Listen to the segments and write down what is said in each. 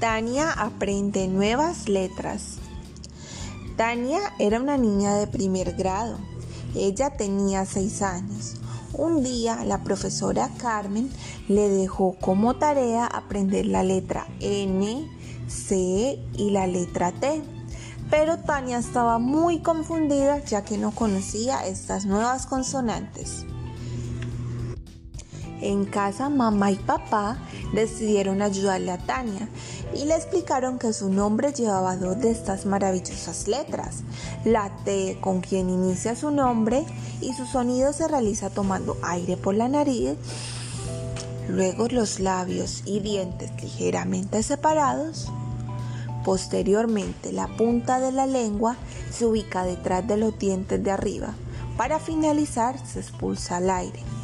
Tania aprende nuevas letras. Tania era una niña de primer grado. Ella tenía seis años. Un día la profesora Carmen le dejó como tarea aprender la letra N, C y la letra T. Pero Tania estaba muy confundida ya que no conocía estas nuevas consonantes. En casa, mamá y papá decidieron ayudarle a Tania y le explicaron que su nombre llevaba dos de estas maravillosas letras, la T con quien inicia su nombre y su sonido se realiza tomando aire por la nariz, luego los labios y dientes ligeramente separados. Posteriormente, la punta de la lengua se ubica detrás de los dientes de arriba. Para finalizar, se expulsa el aire.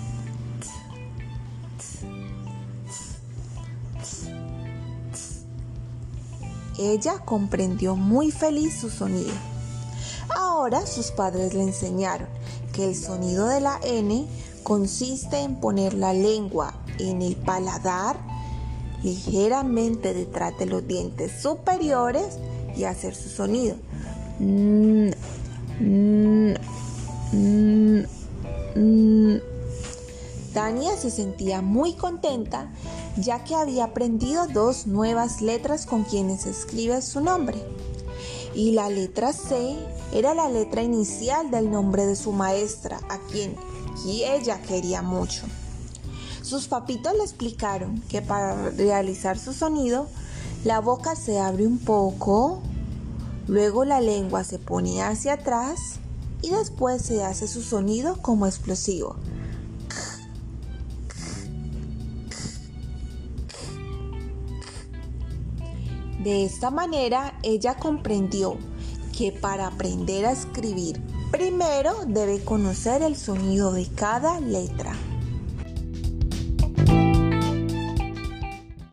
Ella comprendió muy feliz su sonido. Ahora sus padres le enseñaron que el sonido de la N consiste en poner la lengua en el paladar ligeramente detrás de los dientes superiores y hacer su sonido. Tania se sentía muy contenta ya que había aprendido dos nuevas letras con quienes escribe su nombre. Y la letra C era la letra inicial del nombre de su maestra, a quien ella quería mucho. Sus papitos le explicaron que para realizar su sonido, la boca se abre un poco, luego la lengua se pone hacia atrás y después se hace su sonido como explosivo. De esta manera ella comprendió que para aprender a escribir primero debe conocer el sonido de cada letra.